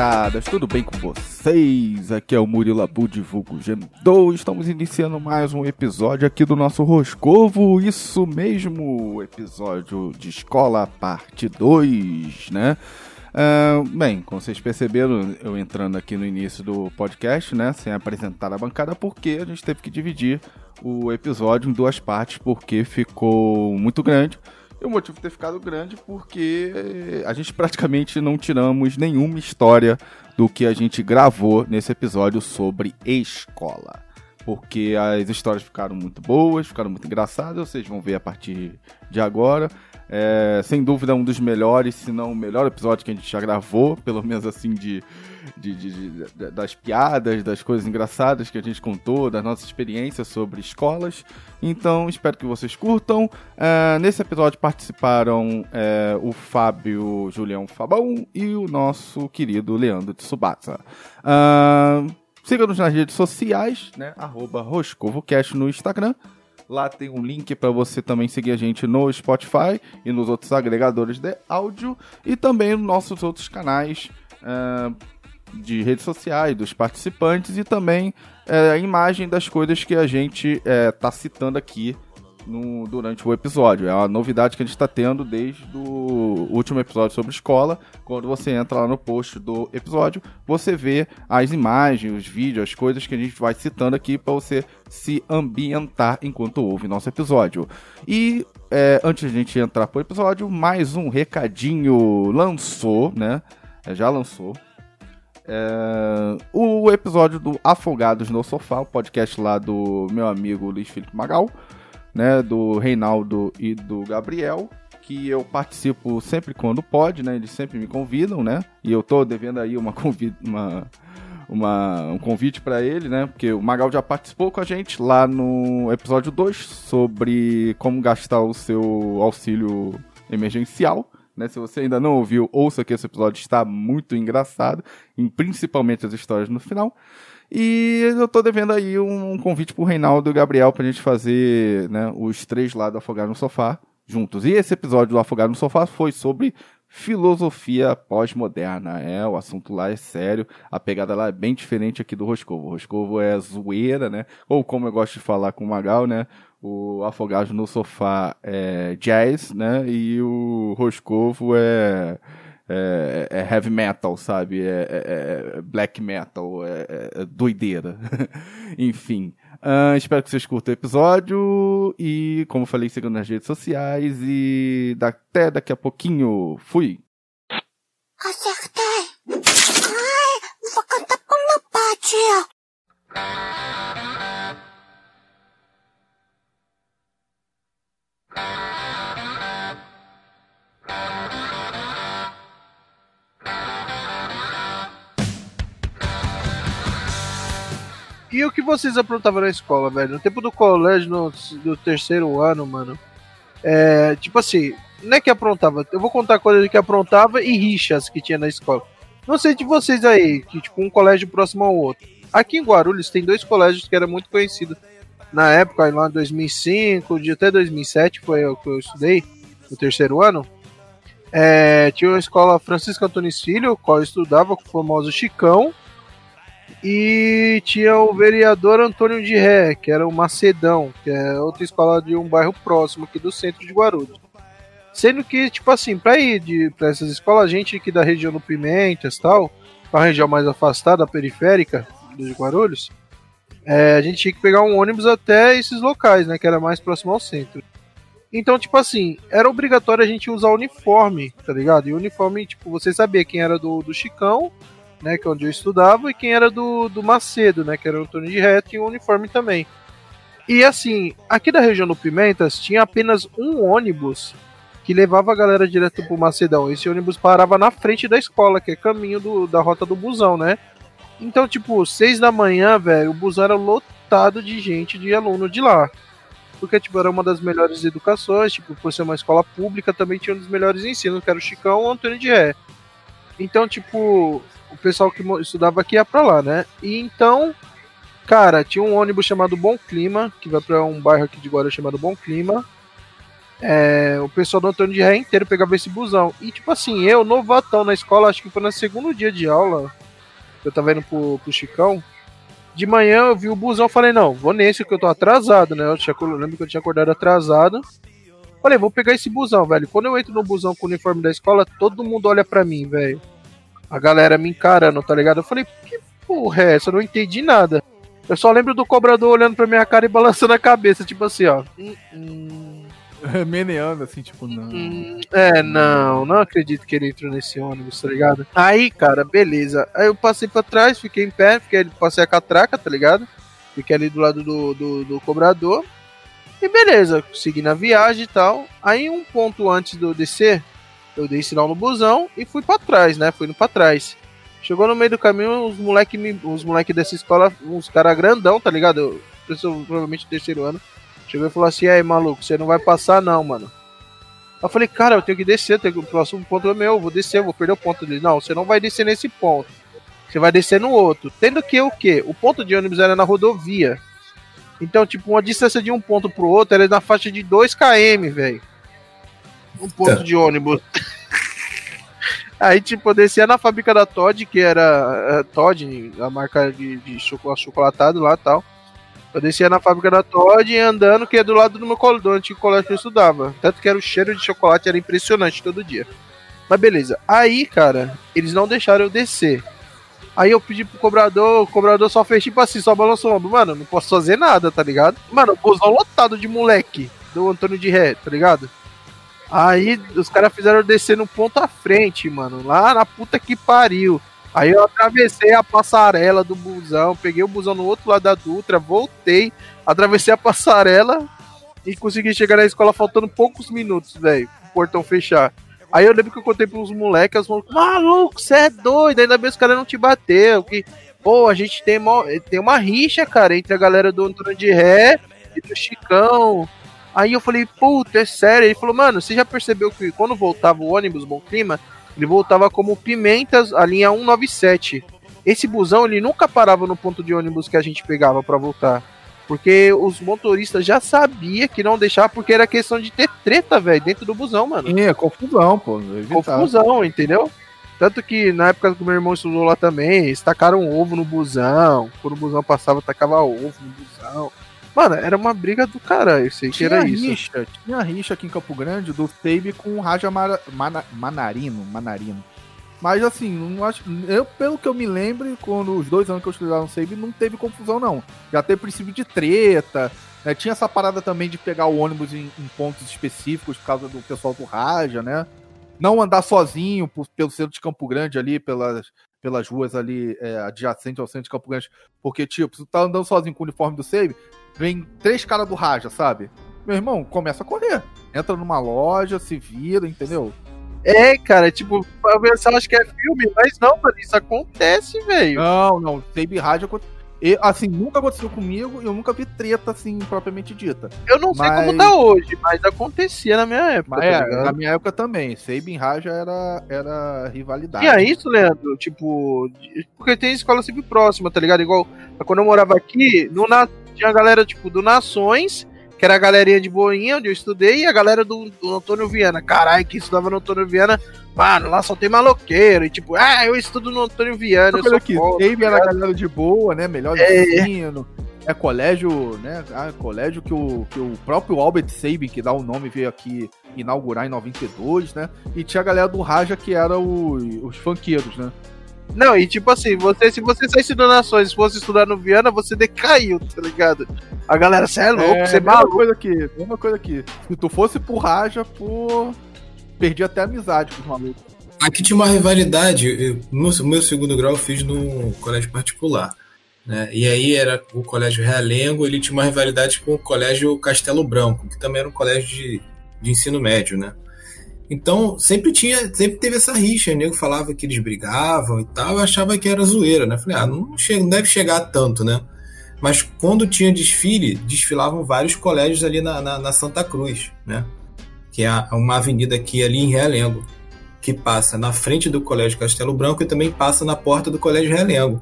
Camaradas, tudo bem com vocês? Aqui é o Murilo Abu de Vulgo Gemdou. Estamos iniciando mais um episódio aqui do nosso Roscovo. Isso mesmo, episódio de escola, parte 2, né? Uh, bem, como vocês perceberam, eu entrando aqui no início do podcast, né, sem apresentar a bancada, porque a gente teve que dividir o episódio em duas partes, porque ficou muito grande. E o motivo de ter ficado grande porque a gente praticamente não tiramos nenhuma história do que a gente gravou nesse episódio sobre escola. Porque as histórias ficaram muito boas, ficaram muito engraçadas, vocês vão ver a partir de agora. É, sem dúvida, um dos melhores, se não o melhor episódio que a gente já gravou, pelo menos assim, de, de, de, de, das piadas, das coisas engraçadas que a gente contou, das nossas experiências sobre escolas. Então, espero que vocês curtam. É, nesse episódio participaram é, o Fábio Julião Fabão e o nosso querido Leandro Tsubasa. Uh, Siga-nos nas redes sociais, né? Arroba RoscovoCast no Instagram. Lá tem um link para você também seguir a gente no Spotify e nos outros agregadores de áudio e também nos nossos outros canais uh, de redes sociais dos participantes e também uh, a imagem das coisas que a gente está uh, citando aqui no, durante o episódio. É uma novidade que a gente está tendo desde o último episódio sobre escola. Quando você entra lá no post do episódio, você vê as imagens, os vídeos, as coisas que a gente vai citando aqui para você se ambientar enquanto ouve nosso episódio. E é, antes de a gente entrar pro episódio, mais um recadinho lançou, né? É, já lançou. É, o episódio do Afogados no Sofá, o podcast lá do meu amigo Luiz Felipe Magal né, do Reinaldo e do Gabriel, que eu participo sempre quando pode, né? Eles sempre me convidam, né? E eu tô devendo aí uma uma, uma, um convite para ele, né? Porque o Magal já participou com a gente lá no episódio 2 sobre como gastar o seu auxílio emergencial. Né? Se você ainda não ouviu, ouça que esse episódio está muito engraçado, e principalmente as histórias no final. E eu tô devendo aí um convite pro Reinaldo e Gabriel pra gente fazer, né, os três lá do Afogar no Sofá juntos. E esse episódio do Afogar no Sofá foi sobre filosofia pós-moderna. É, o assunto lá é sério, a pegada lá é bem diferente aqui do Roscovo. O Roscovo é zoeira, né? Ou como eu gosto de falar com o Magal, né? O Afogado no Sofá é jazz, né? E o Roscovo é é, é, heavy metal, sabe? É, é, é black metal, é, é doideira. Enfim. Uh, espero que vocês curtam o episódio. E, como falei, sigam nas redes sociais. E até daqui a pouquinho. Fui! Acertei! Ai, vou cantar com meu pátio! E o que vocês aprontavam na escola, velho? No tempo do colégio, no, do terceiro ano, mano. É, tipo assim, não é que aprontava. Eu vou contar coisas que aprontava e rixas que tinha na escola. Não sei de vocês aí, que tipo, um colégio próximo ao outro. Aqui em Guarulhos tem dois colégios que eram muito conhecidos. Na época, lá em 2005, de até 2007 foi o que eu estudei, no terceiro ano. É, tinha uma escola Francisco Antônio Filho, qual eu estudava com o famoso Chicão. E tinha o vereador Antônio de Ré, que era o Macedão, que é outra escola de um bairro próximo aqui do centro de Guarulhos. Sendo que, tipo assim, pra ir de, pra essas escolas, a gente aqui da região do Pimentas tal, pra região mais afastada, periférica de Guarulhos, é, a gente tinha que pegar um ônibus até esses locais, né, que era mais próximo ao centro. Então, tipo assim, era obrigatório a gente usar uniforme, tá ligado? E uniforme, tipo, você sabia quem era do, do Chicão, né, que é onde eu estudava, e quem era do, do Macedo, né, que era o Antônio de Reto, e o uniforme também. E assim, aqui da região do Pimentas tinha apenas um ônibus que levava a galera direto pro Macedão. Esse ônibus parava na frente da escola, que é caminho do, da rota do busão, né? Então, tipo, seis da manhã, velho, o busão era lotado de gente, de aluno de lá. Porque, tipo, era uma das melhores educações, tipo, por ser uma escola pública, também tinha um dos melhores ensinos, que era o Chicão e o Antônio de Ré. Então, tipo, o pessoal que estudava aqui ia pra lá, né? E então, cara, tinha um ônibus chamado Bom Clima, que vai pra um bairro aqui de Guarulhos chamado Bom Clima. é, o pessoal do Antônio de Ré inteiro pegava esse busão. E tipo assim, eu, novatão na escola, acho que foi no segundo dia de aula, eu tava indo pro, pro Chicão. De manhã eu vi o busão, falei, não, vou nesse que eu tô atrasado, né? Eu, tinha, eu lembro que eu tinha acordado atrasado. Falei, vou pegar esse busão, velho. Quando eu entro no busão com o uniforme da escola, todo mundo olha pra mim, velho. A galera me encarando, tá ligado? Eu falei, que porra é essa? Eu não entendi nada. Eu só lembro do cobrador olhando pra minha cara e balançando a cabeça, tipo assim, ó. Hum, hum. Meneando, assim, tipo, não. Hum, é, não, não acredito que ele entrou nesse ônibus, tá ligado? Aí, cara, beleza. Aí eu passei pra trás, fiquei em pé, fiquei, passei a catraca, tá ligado? Fiquei ali do lado do, do, do cobrador. E beleza, segui na viagem e tal. Aí um ponto antes de eu descer, eu dei sinal no busão e fui para trás, né? Fui indo pra trás. Chegou no meio do caminho, os moleque, os moleque dessa escola, uns caras grandão, tá ligado? Eu, provavelmente terceiro ano. Chegou e falou assim: aí, maluco, você não vai passar não, mano. Eu falei, cara, eu tenho que descer, tenho que, o próximo ponto é meu, vou descer, vou perder o ponto dele. Não, você não vai descer nesse ponto. Você vai descer no outro. Tendo que o quê? O ponto de ônibus era na rodovia. Então, tipo, uma distância de um ponto pro outro era na faixa de 2 km, velho. Um ponto de ônibus. Aí, tipo, eu descia na fábrica da Todd, que era uh, Todd, a marca de, de chocolatado lá e tal. Eu descia na fábrica da Todd andando, que é do lado do meu colégio, do antigo colégio que eu estudava. Tanto que era o cheiro de chocolate, era impressionante todo dia. Mas beleza. Aí, cara, eles não deixaram eu descer. Aí eu pedi pro cobrador, o cobrador só fez tipo assim, só balançou o ombro. Mano, não posso fazer nada, tá ligado? Mano, busão lotado de moleque do Antônio de Ré, tá ligado? Aí os caras fizeram descer no ponto à frente, mano. Lá na puta que pariu. Aí eu atravessei a passarela do busão, peguei o busão no outro lado da Dutra, voltei, atravessei a passarela e consegui chegar na escola faltando poucos minutos, velho, o portão fechar. Aí eu lembro que eu contei pros moleques, os moleques, maluco, você é doido, ainda bem os caras não te bateu, que, pô, a gente tem uma, tem uma rixa, cara, entre a galera do Antônio de Ré e do Chicão. Aí eu falei, puta, é sério? Ele falou, mano, você já percebeu que quando voltava o ônibus Bom Clima, ele voltava como Pimentas, a linha 197. Esse busão, ele nunca parava no ponto de ônibus que a gente pegava para voltar. Porque os motoristas já sabia que não deixava, porque era questão de ter treta, velho, dentro do busão, mano. É, confusão, pô. Confusão, entendeu? Tanto que na época que meu irmão estudou lá também, eles tacaram ovo no busão. Quando o busão passava, tacava ovo no busão. Mano, era uma briga do caralho, eu sei que era rixa, isso. Tinha rixa aqui em Campo Grande do Tebe com o Raja Mana Manarino, Manarino. Mas assim, não acho, eu, pelo que eu me lembro, quando os dois anos que eu estudei no Save, não teve confusão, não. Já teve princípio de treta. Né? Tinha essa parada também de pegar o ônibus em, em, pontos específicos por causa do pessoal do Raja, né? Não andar sozinho por, pelo centro de Campo Grande ali, pelas, pelas ruas ali é, adjacentes ao centro de Campo Grande. Porque, tipo, se tu tá andando sozinho com o uniforme do Save, vem três caras do Raja, sabe? Meu irmão, começa a correr. Entra numa loja, se vira, entendeu? É, cara, tipo, eu pensar, acho que é filme, mas não, mano, isso acontece, velho. Não, não, Baby Rádio assim, nunca aconteceu comigo e eu nunca vi treta, assim, propriamente dita. Eu não mas... sei como tá hoje, mas acontecia na minha época. Mas, tá é, na minha época também. Sabin Raja era, era rivalidade. E é isso, Leandro, tipo, porque tem escola sempre próxima, tá ligado? Igual quando eu morava aqui, no, na, tinha a galera, tipo, do Nações que era a galerinha de Boinha, onde eu estudei, e a galera do, do Antônio Viana. Caralho, que estudava no Antônio Viana, mano, lá só tem maloqueiro. E tipo, ah, eu estudo no Antônio Viana. Eu, sou aqui, Sempre era a galera de boa, né? Melhor é. ensino. É colégio, né? Ah, colégio que o, que o próprio Albert Sabin, que dá o nome, veio aqui inaugurar em 92, né? E tinha a galera do Raja que era o, os funkeiros, né? Não, e tipo assim, você, se você saísse do Nações e fosse estudar no Viana, você decaiu, tá ligado? A galera, você é louco, você é, é maluco. coisa aqui, mesma coisa aqui. Se tu fosse pro Raja, pô. Perdi até amizade com os malucos. Aqui tinha uma rivalidade. Eu, no meu segundo grau eu fiz no colégio particular. Né? E aí era o colégio Realengo, ele tinha uma rivalidade com o colégio Castelo Branco, que também era um colégio de, de ensino médio, né? Então, sempre tinha, sempre teve essa rixa, o nego falava que eles brigavam e tal, eu achava que era zoeira, né? Falei, ah, não, chega, não deve chegar tanto, né? Mas quando tinha desfile, desfilavam vários colégios ali na, na, na Santa Cruz, né? Que é uma avenida aqui ali em Realengo, que passa na frente do Colégio Castelo Branco e também passa na porta do Colégio Realengo.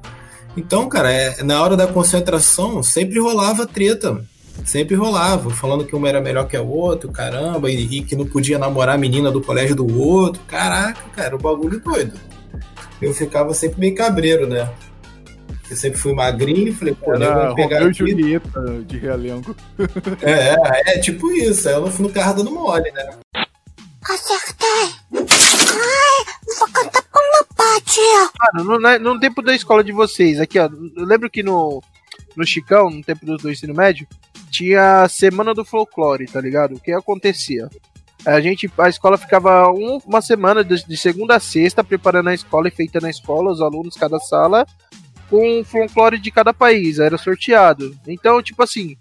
Então, cara, é, na hora da concentração sempre rolava treta. Sempre rolava, falando que um era melhor que o outro, caramba, e, e, que não podia namorar a menina do colégio do outro. Caraca, cara, o bagulho doido. Eu ficava sempre meio cabreiro, né? Eu sempre fui magrinho, falei, pô, Era pegar Romeu Julieta de Realengo. É, é tipo isso, aí eu não fui no carro dando mole, né? Acertei! Ai, vou cantar com uma parte, Mano, no, no tempo da escola de vocês, aqui, ó, eu lembro que no, no Chicão, no tempo do, do ensino médio, tinha a semana do folclore, tá ligado? O que acontecia? A gente, a escola ficava um, uma semana de, de, segunda a sexta preparando a escola e feita na escola, os alunos, cada sala, com o folclore de cada país, era sorteado. Então, tipo assim,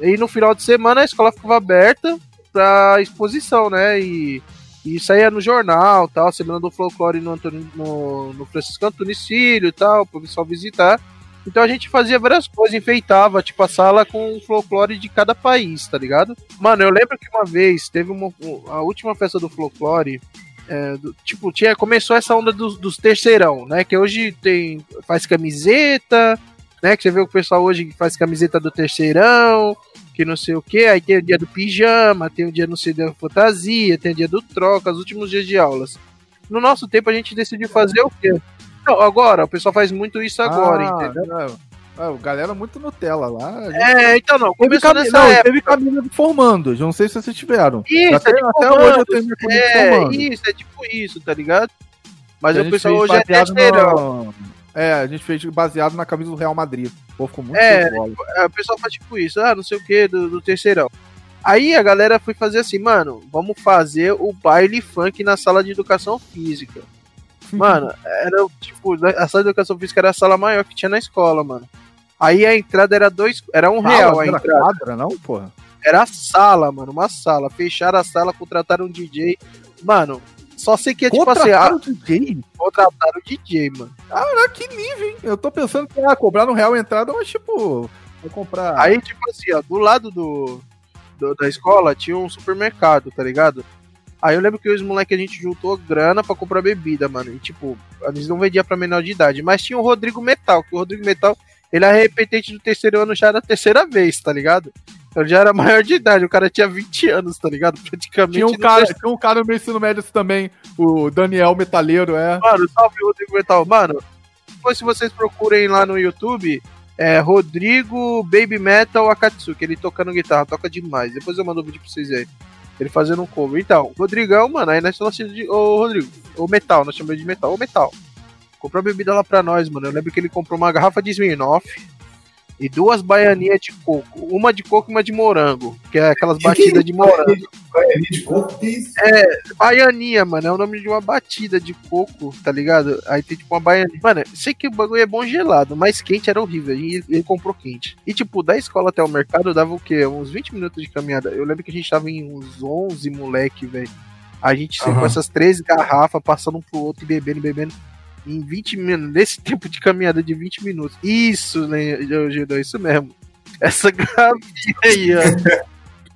aí no final de semana a escola ficava aberta pra exposição, né? E, e saía no jornal, tal, semana do folclore no, Antônio, no, no Francisco Antônio e tal, pro pessoal visitar. Então a gente fazia várias coisas, enfeitava, tipo, a sala com o folclore de cada país, tá ligado? Mano, eu lembro que uma vez teve uma, a última festa do folclore. É, do, tipo, tinha, começou essa onda dos, dos terceirão, né? Que hoje tem. faz camiseta, né? Que você vê o pessoal hoje faz camiseta do terceirão, que não sei o que. Aí tem o dia do pijama, tem o dia não sei da fantasia, tem o dia do troca, os últimos dias de aulas. No nosso tempo a gente decidiu fazer o quê? Não, agora, o pessoal faz muito isso agora, ah, entendeu? Ah, galera muito Nutella lá. Gente... É, então não. Começou teve nessa não. Teve camisa de formandos. Não sei se vocês tiveram. Isso, até, é tipo até hoje eu tenho é, Isso, é tipo isso, tá ligado? Mas o pessoal hoje é terceirão. No... É, a gente fez baseado na camisa do Real Madrid. Pô, ficou muito é, é, o pessoal faz tipo isso, ah, não sei o que, do, do terceirão. Aí a galera foi fazer assim, mano, vamos fazer o baile funk na sala de educação física. Mano, era tipo, a sala de educação física era a sala maior que tinha na escola, mano. Aí a entrada era dois. Era um sala, real a era entrada. Quadra, não, porra? Era a sala, mano, uma sala. Fecharam a sala, contrataram um DJ. Mano, só sei que é tipo assim. Contrataram o DJ? Contrataram o DJ, mano. Ah, que nível, hein? Eu tô pensando que ia cobrar no real a entrada, mas tipo. Vou comprar. Aí, tipo assim, ó, do lado do, do da escola tinha um supermercado, tá ligado? Aí eu lembro que os moleques a gente juntou grana para comprar bebida, mano. E tipo, a gente não vendia pra menor de idade. Mas tinha o Rodrigo Metal, que o Rodrigo Metal, ele é repetente do terceiro ano já da terceira vez, tá ligado? Ele já era maior de idade, o cara tinha 20 anos, tá ligado? Praticamente. Tinha um, cara, tinha um cara no meu ensino médio também, o Daniel Metaleiro, é. Mano, salve Rodrigo Metal. Mano, depois se vocês procurem lá no YouTube, é Rodrigo Baby Metal Akatsuki, ele tocando guitarra, toca demais. Depois eu mando um vídeo pra vocês aí. Ele fazendo um cover. Então, Rodrigão, mano, aí nós estamos de. Ô, Rodrigo, o Metal, nós chamamos de Metal. Ô, Metal. Comprou bebida lá pra nós, mano. Eu lembro que ele comprou uma garrafa de Smirnoff e duas baianinhas de coco. Uma de coco e uma de morango. Que é aquelas batidas de morango. Baianinha de coco? Que isso? É, baianinha, mano. É o nome de uma batida de coco, tá ligado? Aí tem tipo uma baianinha. Mano, sei que o bagulho é bom gelado, mas quente era horrível. E ele comprou quente. E tipo, da escola até o mercado dava o quê? Uns 20 minutos de caminhada. Eu lembro que a gente tava em uns 11 moleque, velho. A gente uhum. com essas três garrafas, passando um pro outro e bebendo, bebendo em 20 minutos, nesse tempo de caminhada de 20 minutos. Isso, né, Gildão, isso mesmo. Essa garrafinha aí, ó.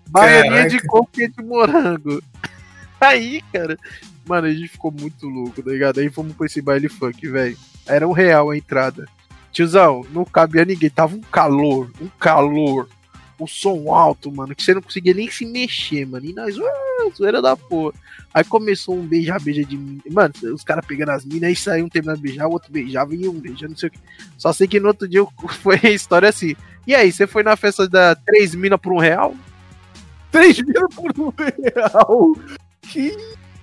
Baianinha de coco e de morango. Aí, cara, mano, a gente ficou muito louco, tá ligado? Aí fomos pra esse baile funk, velho. Era um real a entrada. Tiozão, não cabia ninguém, tava um calor, um calor. O som alto, mano, que você não conseguia nem se mexer, mano. E nós, uh, zoeira da porra. Aí começou um beija-beija de mim. Mano, os caras pegando as minas, aí saiu um terminando de beijar, o outro beijava e um beijando, não sei o que. Só sei que no outro dia foi a história assim. E aí, você foi na festa da três minas por um real? Três minas por um real? Que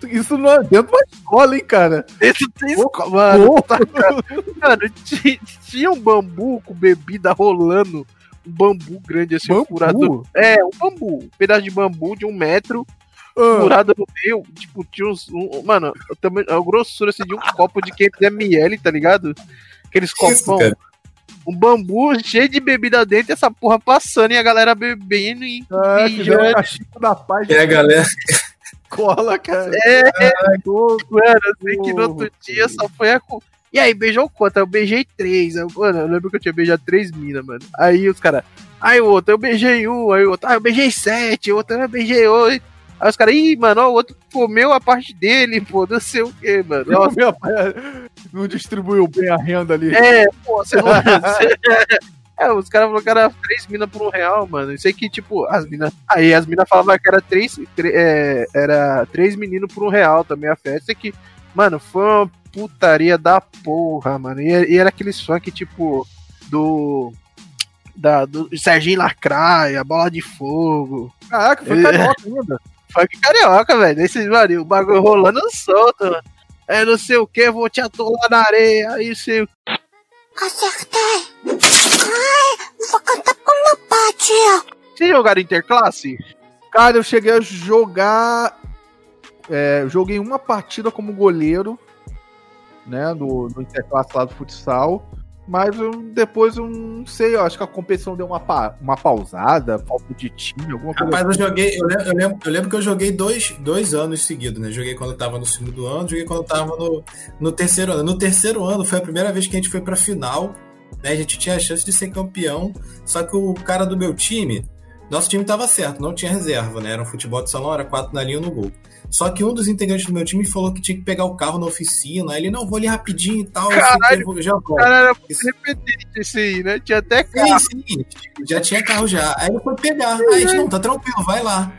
isso não dentro da escola, hein, cara? Isso tem escola, mano. Tá, mano, tinha, tinha um bambu com bebida rolando. Um bambu grande assim, bambu? furado. É, um bambu. Um pedaço de bambu de um metro ah. furada no meio, tipo, tinha uns. Um, mano, também, a grossura assim, de um copo de 500ml, tá ligado? Aqueles copão. Um bambu cheio de bebida dentro e essa porra passando e a galera bebendo e. Ah, e já... um da paz. É a galera. Cola, cara. É, Ai, mano, assim que no outro dia só foi a. E aí, beijou quanto? Eu beijei três. Eu, mano, eu lembro que eu tinha beijado três minas, mano. Aí os caras. Aí o outro, eu beijei um. Aí o outro, ah, eu beijei sete. O outro, eu beijei oito. Aí os caras, ih, mano, o outro comeu a parte dele, pô, não sei o que, mano. Não distribuiu bem a renda ali. É, pô, você não. É, os caras falaram que era três minas por um real, mano. Eu sei que, tipo, as minas. Aí as minas falavam que era três. É, era três meninos por um real também a festa. Que, mano, foi uma putaria da porra, mano. E, e era aqueles funk, tipo, do. Da, do Serginho Lacraia, Bola de Fogo. Caraca, foi carioca ainda. Funk carioca, velho. Esse marido, o bagulho rolando solto, mano. É não sei o que, vou te atolar na areia, aí sei o Acertei! Ai, vou cantar com uma patia. Vocês jogaram interclasse? Cara, eu cheguei a jogar. É, joguei uma partida como goleiro, né? No, no interclasse lá do futsal. Mas eu, depois eu não sei, eu acho que a competição deu uma, pa, uma pausada, falta de time, alguma coisa Rapaz, eu joguei, eu lembro, eu lembro, eu lembro que eu joguei dois, dois anos seguidos, né? Joguei quando eu tava no segundo ano, joguei quando eu tava no, no terceiro ano. No terceiro ano foi a primeira vez que a gente foi pra final, né? A gente tinha a chance de ser campeão, só que o cara do meu time, nosso time tava certo, não tinha reserva, né? Era um futebol de salão, era quatro na linha no gol. Só que um dos integrantes do meu time falou que tinha que pegar o carro na oficina. Ele, não, vou ali rapidinho e tal. Caralho, já volto. Cara, era repetente esse aí, né? Tinha até carro. Sim, sim, já tinha carro já. Aí ele foi pegar. Aí a gente, não, tá tranquilo, vai lá.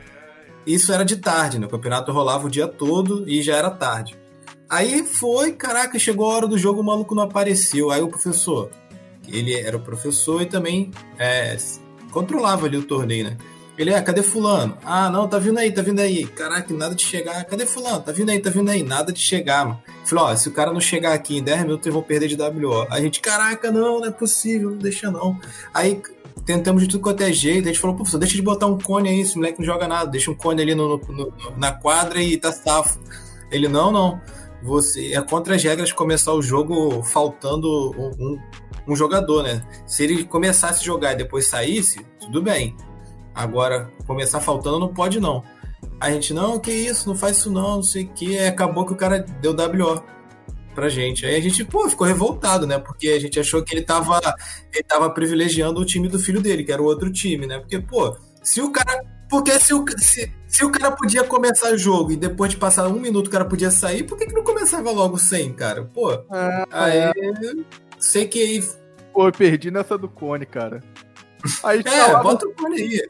Isso era de tarde, né? O campeonato rolava o dia todo e já era tarde. Aí foi, caraca, chegou a hora do jogo, o maluco não apareceu. Aí o professor, ele era o professor e também é, controlava ali o torneio, né? Ele, é, cadê fulano? Ah, não, tá vindo aí, tá vindo aí. Caraca, nada de chegar. Cadê fulano? Tá vindo aí, tá vindo aí. Nada de chegar, mano. Falei, ó, se o cara não chegar aqui em 10 minutos, eles vão perder de WO. A gente, caraca, não, não é possível, não deixa não. Aí tentamos de tudo quanto é jeito. A gente falou, professor, deixa de botar um cone aí, esse moleque não joga nada. Deixa um cone ali no, no, no, na quadra e tá safo. Ele, não, não. Você é contra as regras começar o jogo faltando um, um, jogador, né? Se ele começasse a jogar e depois saísse, tudo bem. Agora, começar faltando não pode, não. A gente, não, que isso, não faz isso não, não sei o que. Aí acabou que o cara deu WO pra gente. Aí a gente, pô, ficou revoltado, né? Porque a gente achou que ele tava, ele tava privilegiando o time do filho dele, que era o outro time, né? Porque, pô, se o cara. Porque se o, se, se o cara podia começar o jogo e depois de passar um minuto o cara podia sair, por que, que não começava logo sem, cara? Pô, É, aí. é. Sei que aí. Pô, eu perdi nessa do Cone, cara. Aí É, falava- bota o cone aí.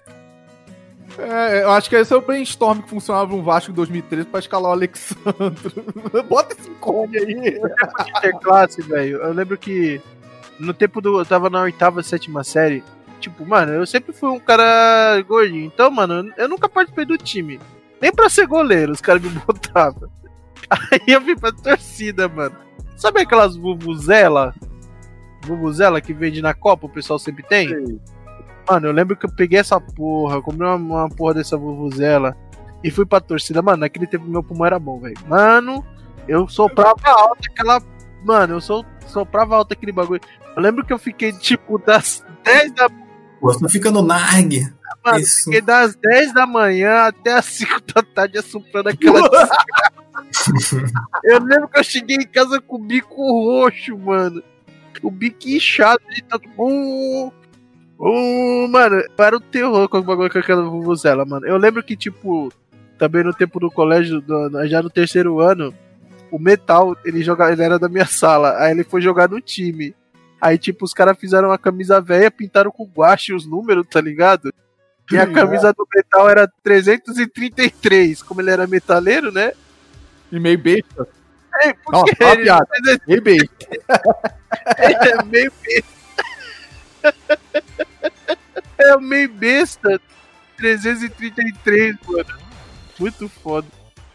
É, eu acho que esse é o brainstorm que funcionava no Vasco em 2013 pra escalar o Alexandre. Bota esse cone aí. interclasse, velho. Eu lembro que no tempo do. Eu tava na oitava, sétima série. Tipo, mano, eu sempre fui um cara gordinho. Então, mano, eu nunca participei do time. Nem pra ser goleiro, os caras me botavam. Aí eu vim pra torcida, mano. Sabe aquelas vuvuzela? Vuvuzela que vende na Copa, o pessoal sempre tem? Mano, eu lembro que eu peguei essa porra, comprei uma, uma porra dessa vuvuzela e fui pra torcida. Mano, naquele tempo meu pulmão era bom, velho. Mano, eu soprava alto aquela. Mano, eu so, soprava alto aquele bagulho. Eu lembro que eu fiquei, tipo, das 10 da Pô, Você fica no Narg. Mano, Isso. fiquei das 10 da manhã até as 5 da tarde assoprando aquela. Eu lembro que eu cheguei em casa com o bico roxo, mano. O bico inchado de tanto. Uh, uh, mano, era o terror com o bagulho com aquela vuvuzela, mano. Eu lembro que, tipo, também no tempo do colégio, do- já no terceiro ano, o Metal, ele, jogava, ele era da minha sala. Aí ele foi jogar no time. Aí, tipo, os caras fizeram uma camisa velha, pintaram com guache os números, tá ligado? E a camisa do Metal era 333. Como ele era metaleiro, né? E meio besta. É, por que ele- piada. Meio besta. é meio besta. É meio besta. 333, mano. Muito foda.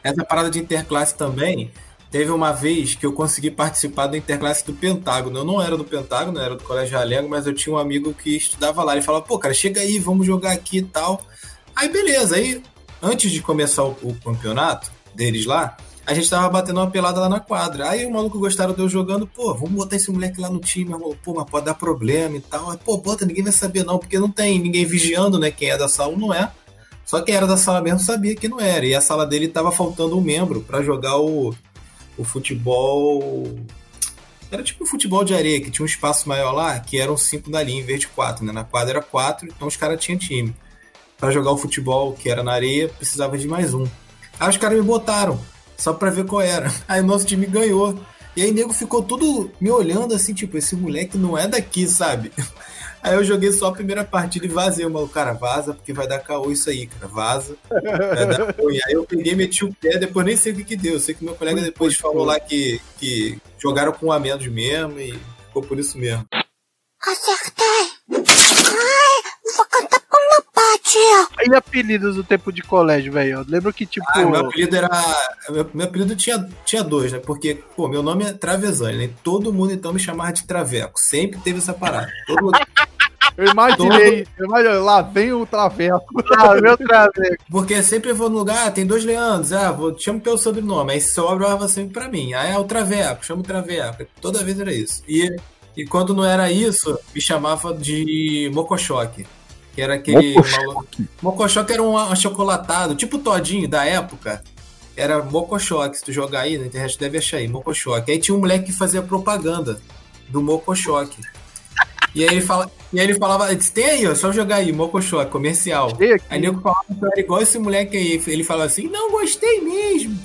Essa parada de interclasse também. Teve uma vez que eu consegui participar do interclasse do Pentágono. Eu não era do Pentágono, era do Colégio Realengo, mas eu tinha um amigo que estudava lá. Ele falava, pô, cara, chega aí, vamos jogar aqui e tal. Aí, beleza. Aí, antes de começar o, o campeonato deles lá, a gente tava batendo uma pelada lá na quadra. Aí o maluco gostaram de eu jogando, pô, vamos botar esse moleque lá no time, irmão. Pô, mas pode dar problema e tal. Aí, pô, bota, ninguém vai saber não, porque não tem ninguém vigiando, né? Quem é da sala não é. Só quem era da sala mesmo sabia que não era. E a sala dele tava faltando um membro pra jogar o, o futebol. Era tipo um futebol de areia, que tinha um espaço maior lá, que eram cinco linha em vez de quatro, né? Na quadra era quatro, então os caras tinham time. Pra jogar o futebol que era na areia, precisava de mais um. Aí os caras me botaram, só pra ver qual era. Aí o nosso time ganhou. E aí o nego ficou todo me olhando assim, tipo, esse moleque não é daqui, sabe? Aí eu joguei só a primeira partida e vazei. O maluco, cara, vaza, porque vai dar caô isso aí, cara. Vaza. Vai dar caô. E aí eu peguei, meti o pé, depois nem sei o que que deu. Eu sei que meu colega depois falou lá que, que jogaram com um a menos mesmo e ficou por isso mesmo. Acertei! Ai, vou cantar pro meu pai, tio! E apelidos do tempo de colégio, velho? Eu lembro que, tipo. Ah, meu apelido era. Meu, meu apelido tinha, tinha dois, né? Porque, pô, meu nome é Travesani, né? Todo mundo então me chamava de Traveco. Sempre teve essa parada. Todo mundo... Eu imaginei, eu imaginei, lá vem o traveco. Ah, meu traveco. Porque sempre eu vou no lugar, ah, tem dois Leandros, ah, vou, chamo pelo sobrenome, aí sobrava sempre pra mim. Aí é o Traveco, chamo o Traveco. Toda vez era isso. E, e quando não era isso, me chamava de Mocochoque. Que era aquele. Mocochoque? Mocochoque era um achocolatado, tipo Todinho da época. Era Mocochoque, se tu jogar aí na internet deve achar aí, Mocochoque. Aí tinha um moleque que fazia propaganda do Mocochoque. E aí ele, fala, e aí ele falava, tem aí, ó, só jogar aí, Mocochoque, comercial. Aí nego falava que eu era igual esse moleque aí. Ele falava assim, não gostei mesmo.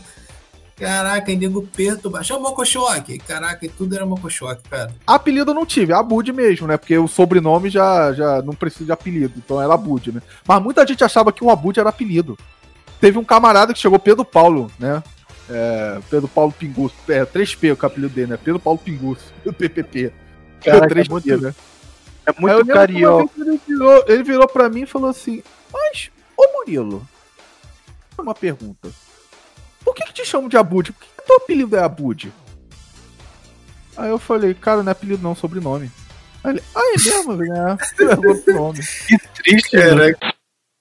Caraca, nego perturba. Chama Mocochoque. Caraca, e tudo era Mocochoque, cara. Apelido eu não tive, é Abud mesmo, né? Porque o sobrenome já, já não precisa de apelido, então era Abud, né? Mas muita gente achava que o Abud era apelido. Teve um camarada que chegou, Pedro Paulo, né? É, Pedro Paulo Pinguço. É, 3P o apelido dele, né? Pedro Paulo Pinguço, o PPP. Caraca, 3P, é muito- né? É muito carioca. Ele virou, ele virou pra mim e falou assim: Mas, ô Murilo, uma pergunta. Por que, que te chamam de Abud? Por que, que teu apelido é Abud? Aí eu falei, cara, não é apelido não, é sobrenome. Aí ele, ah, é mesmo, velho? É, é outro nome. Triste, né?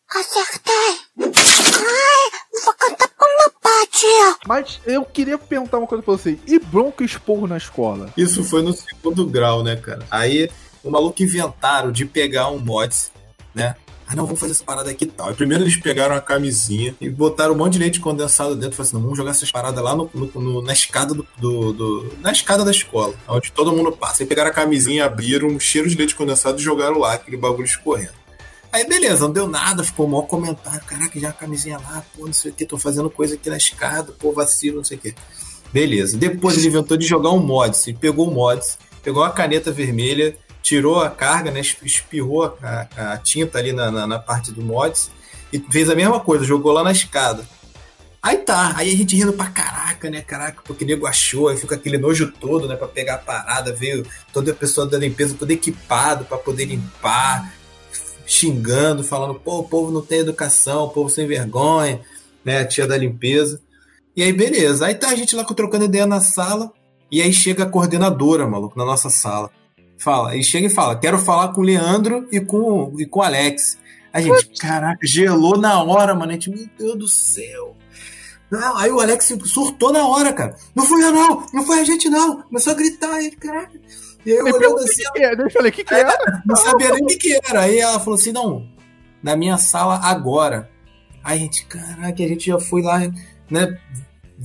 Acertei! Ai, vou cantar pro meu pai, tio! Mas eu queria perguntar uma coisa pra você. E bronco e esporro na escola? Isso foi no segundo grau, né, cara? Aí o maluco inventaram de pegar um mods, né? Ah, não, vamos fazer essa parada aqui e tal. E primeiro eles pegaram a camisinha e botaram um monte de leite condensado dentro. Falaram assim, não, vamos jogar essas paradas lá no, no- no- na escada do, do- do- Na escada da escola, onde todo mundo passa. Aí pegaram a camisinha, abriram um cheiro de leite condensado e jogaram lá, aquele bagulho escorrendo. Aí beleza, não deu nada, ficou um maior comentário. Caraca, já a camisinha lá, pô, não sei o que, tô fazendo coisa aqui na escada, pô, vacilo, não sei o que. Beleza. Depois ele inventou de jogar um mods. Ele pegou o mods, pegou a caneta vermelha, tirou a carga, né? Espirrou a, a tinta ali na, na, na parte do mods e fez a mesma coisa, jogou lá na escada. Aí tá, aí a gente rindo pra caraca, né? Caraca, porque nego achou, aí fica aquele nojo todo, né? Pra pegar a parada, veio toda a pessoa da limpeza, todo equipado pra poder limpar, xingando, falando, pô, o povo não tem educação, o povo sem vergonha, né? A tia da limpeza. E aí, beleza. Aí tá a gente lá trocando ideia na sala. E aí chega a coordenadora, maluco, na nossa sala. Fala, aí chega e fala: quero falar com o Leandro e com, e com o Alex. A gente, caraca, gelou na hora, mano. A gente, meu Deus do céu. Não, aí o Alex surtou na hora, cara. Não fui eu, não, não foi a gente, não. Começou a gritar, aí, caraca. E aí eu olhando assim, que que era. Eu falei, o que, que era? não sabia nem o que, que era. Aí ela falou assim: não, na minha sala agora. Aí a gente, caraca, a gente já foi lá, né?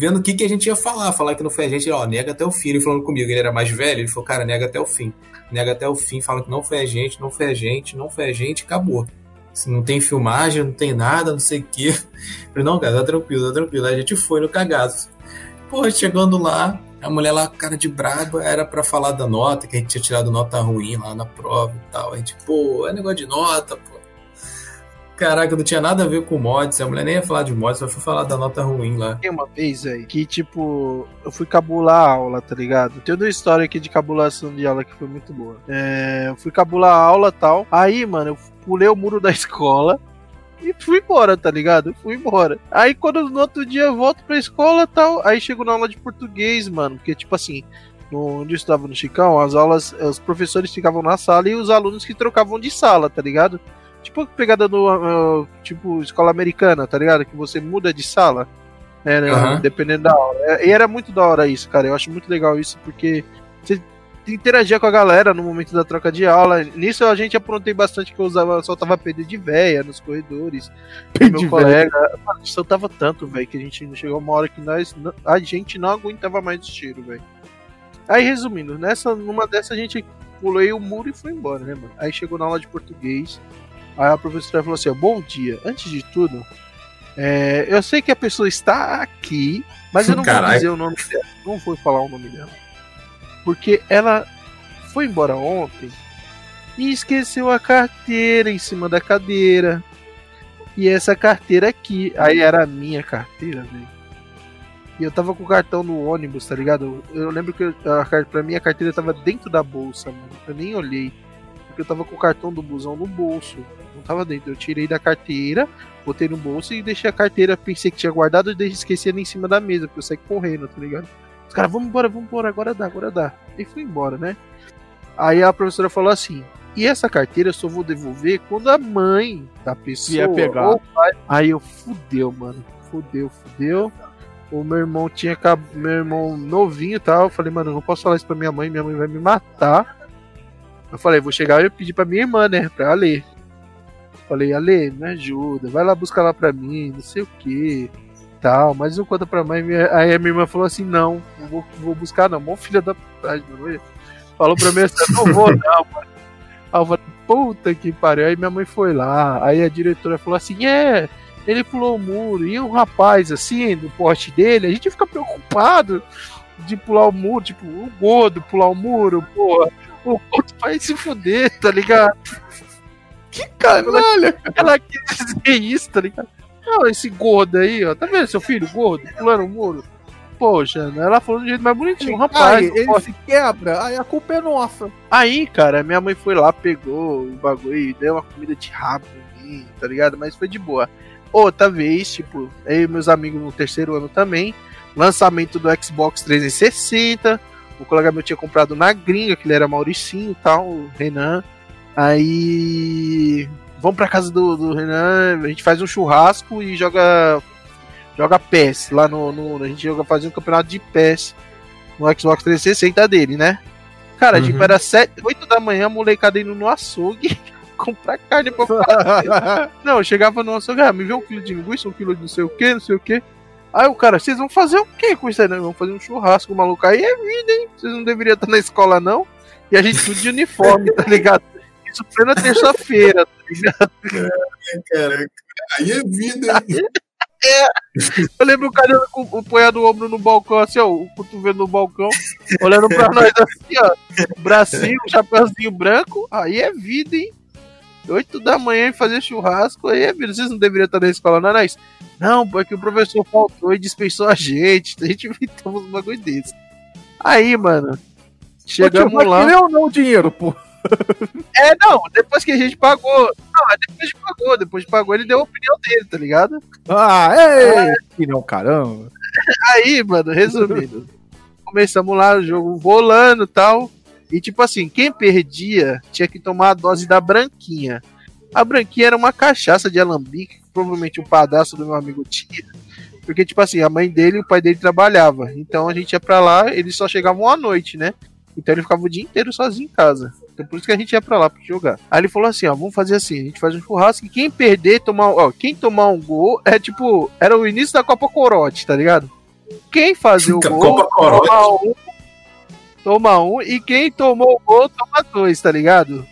Vendo o que, que a gente ia falar. Falar que não foi a gente, ó, nega até o fim. Ele falando comigo, ele era mais velho, ele falou, cara, nega até o fim. Nega até o fim, fala que não foi a gente, não foi a gente, não foi a gente, acabou. Se não tem filmagem, não tem nada, não sei o quê. Falei, não, cara, tá tranquilo, tá tranquilo. Aí a gente foi no cagaço. Porra, chegando lá, a mulher lá, cara de braba, era pra falar da nota, que a gente tinha tirado nota ruim lá na prova e tal. A gente, pô, é negócio de nota, pô. Caraca, não tinha nada a ver com mods. A mulher nem ia falar de mods, só foi falar da nota ruim lá. Tem uma vez aí que, tipo, eu fui cabular a aula, tá ligado? Tem uma história aqui de cabulação de aula que foi muito boa. É, eu fui cabular a aula tal. Aí, mano, eu pulei o muro da escola e fui embora, tá ligado? Fui embora. Aí, quando no outro dia eu volto pra escola tal, aí chego na aula de português, mano, porque, tipo assim. No, onde eu estava no Chicão, as aulas, os professores ficavam na sala e os alunos que trocavam de sala, tá ligado? Tipo pegada no ah, tipo escola americana, tá ligado? Que você muda de sala, né, né, Aham. dependendo da aula. É, E era muito da hora isso, cara. Eu acho muito legal isso porque você interagia com a galera no momento da troca de aula. Nisso a gente aprontei bastante que eu usava, soltava peido de véia nos corredores. Meu colega, mano, soltava tanto, velho, que a gente chegou uma hora que nós a gente não aguentava mais o cheiro, velho. Aí resumindo, nessa numa dessa a gente pulei o muro e foi embora, né, mano? Aí chegou na aula de português. Aí a professora falou assim: bom dia. Antes de tudo, é, eu sei que a pessoa está aqui, mas eu não vou Caralho. dizer o nome dela. Não vou falar o nome dela. Porque ela foi embora ontem e esqueceu a carteira em cima da cadeira. E essa carteira aqui, aí era a minha carteira, velho. E eu tava com o cartão no ônibus, tá ligado? Eu lembro que a, pra mim a carteira tava dentro da bolsa, mano. Eu nem olhei. Porque eu tava com o cartão do busão no bolso. Não tava dentro. Eu tirei da carteira, botei no bolso e deixei a carteira. Pensei que tinha guardado e esqueci ela em cima da mesa, porque eu saí correndo, tá ligado? Os caras, vamos embora, vamos embora, agora dá, agora dá. E fui embora, né? Aí a professora falou assim: e essa carteira eu só vou devolver quando a mãe da pessoa. Ia pegar. pai- Aí eu fudeu, mano. Fudeu, fudeu. O meu irmão tinha meu irmão novinho e tal. Eu falei, mano, eu não posso falar isso pra minha mãe, minha mãe vai me matar. Eu falei, vou chegar e pedir pra minha irmã, né? Pra ela ler. Falei, Ale, me ajuda, vai lá buscar lá pra mim, não sei o que. Tal, mas eu conto pra mãe. Aí a minha irmã falou assim: não, não vou, vou buscar, não. Mó filha da puta, mano. Falou pra mim assim: não vou, não. Aí eu falei, puta que pariu. Aí minha mãe foi lá. Aí a diretora falou assim: é, ele pulou o muro. E um rapaz assim, do porte dele, a gente fica preocupado de pular o muro, tipo, o gordo pular o muro, porra. O gordo vai se fuder, tá ligado? Que canalha! Ela quis dizer isso, tá ligado? Não, esse gordo aí, ó. Tá vendo seu filho gordo pulando o muro? Poxa, ela falou do jeito mais bonitinho, um rapaz. Aí, ele se quebra, aí a culpa é nossa. Aí, cara, minha mãe foi lá, pegou o bagulho e deu uma comida de rabo em mim, tá ligado? Mas foi de boa. Outra vez, tipo, eu e meus amigos no terceiro ano também, lançamento do Xbox 360, o colega meu tinha comprado na gringa, que ele era Mauricinho e tal, o Renan. Aí, vamos pra casa do, do Renan, a gente faz um churrasco e joga joga PES lá no, no a gente joga fazia um campeonato de PES no Xbox 360 dele, né? Cara, tipo, Uhum. era 7, 8 da manhã, a molecada indo no açougue comprar carne pra fazer. Não, eu chegava no açougue, ah, me vê um quilo de linguiça, um quilo de não sei o que, não sei o que. Aí o cara, vocês vão fazer o que com isso aí? Não, vamos fazer um churrasco, maluco. Aí é vida, hein? Vocês não deveriam estar na escola, não. E a gente tudo de uniforme, tá ligado? Isso foi na terça-feira, tá ligado? Caraca. Aí é vida. hein? Eu lembro o cara com o punhado do ombro no balcão, assim, ó, o cotovelo no balcão, olhando pra nós assim, ó. Bracinho, chapéuzinho branco. Aí é vida, hein? 8 da manhã e fazer churrasco, aí é vida. Vocês não deveriam estar na escola, não é nós? Não, porque o professor faltou e dispensou a gente. A gente inventou uns bagulho desse. Aí, mano. Chegamos Vai lá. querer ou não o dinheiro, pô? É, não, depois que a gente pagou. Não, é depois que pagou. Depois que pagou, ele deu a opinião dele, tá ligado? Ah, ei! Que não, caramba. Aí, mano, resumindo. começamos lá o jogo rolando e tal. E tipo assim, quem perdia tinha que tomar a dose da branquinha. A branquinha era uma cachaça de alambique, que provavelmente o padastro do meu amigo tinha. Porque, tipo assim, a mãe dele e o pai dele trabalhava. Então a gente ia pra lá, eles só chegavam à noite, né? Então ele ficava o dia inteiro sozinho em casa. Então por isso que a gente ia pra lá pra jogar. Aí ele falou assim, ó, vamos fazer assim, a gente faz um churrasco e quem perder, tomar, ó, quem tomar um gol, é tipo, era o início da Copa Corote, tá ligado? Quem fazer o gol, Copa Corote. toma um, toma um, e quem tomou o gol, toma dois, tá ligado?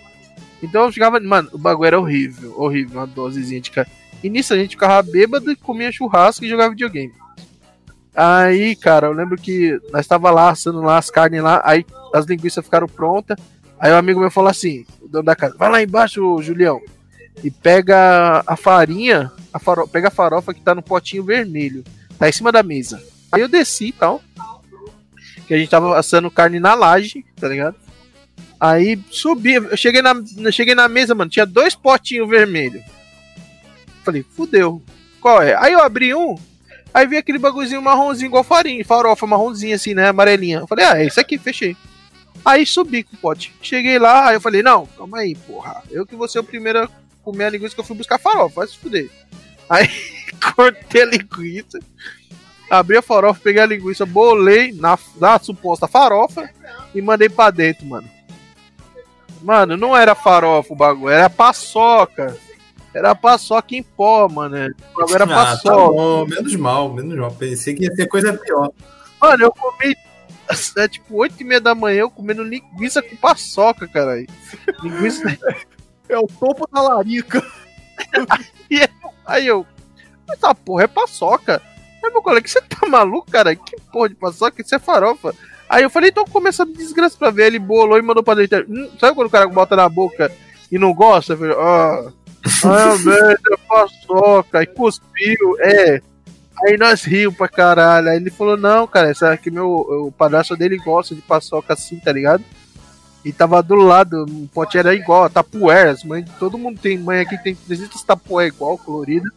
Então eu ficava, mano, o bagulho era horrível, horrível, uma dosezinha de cara. E nisso a gente ficava bêbado, comia churrasco e jogava videogame. Aí, cara, eu lembro que nós tava lá assando lá as carnes lá, aí as linguiças ficaram prontas. Aí um amigo meu falou assim, o dono da casa, vai lá embaixo, Julião, e pega a farinha, a faro... pega a farofa que tá no potinho vermelho, tá em cima da mesa. Aí eu desci e tal, que a gente tava assando carne na laje, tá ligado? Aí subi, eu cheguei na, cheguei na mesa, mano, tinha dois potinhos vermelhos. Falei, fudeu, qual é? Aí eu abri um, aí vi aquele bagulhozinho marronzinho igual farinha, farofa marronzinha assim, né, amarelinha. Eu falei, ah, é isso aqui, fechei. Aí subi com o pote. Cheguei lá, aí eu falei, não, calma aí, porra. Eu que vou ser o primeiro a comer a linguiça que eu fui buscar farofa, vai se fuder. Aí cortei a linguiça, abri a farofa, peguei a linguiça, bolei na, na suposta farofa e mandei pra dentro, mano. Mano, não era farofa o bagulho, era paçoca. Era paçoca em pó, mano. O bagulho era Ah, tá paçoca. bom, menos mal, menos mal. Pensei que ia ser coisa pior. Mano, eu comi. É tipo 8 e meia da manhã, eu comendo linguiça com paçoca, caralho. Linguiça. É o topo da larica. Aí eu. Mas essa porra é paçoca. Aí meu colega, você tá maluco, cara? Que porra de paçoca? Isso é farofa. Aí eu falei, então começa a desgraça pra ver. Ele bolou e mandou pra dentro. Hum, sabe quando o cara bota na boca e não gosta? Eu falei, ah, ah, merda, paçoca. E cuspiu, é. Aí nós rimos pra caralho. Aí ele falou, não, cara, essa aqui meu, o padrasto dele gosta de paçoca assim, tá ligado? E tava do lado, o pote era igual, tapuera. As mães, todo mundo tem mãe aqui tem 300 tapué igual, colorida.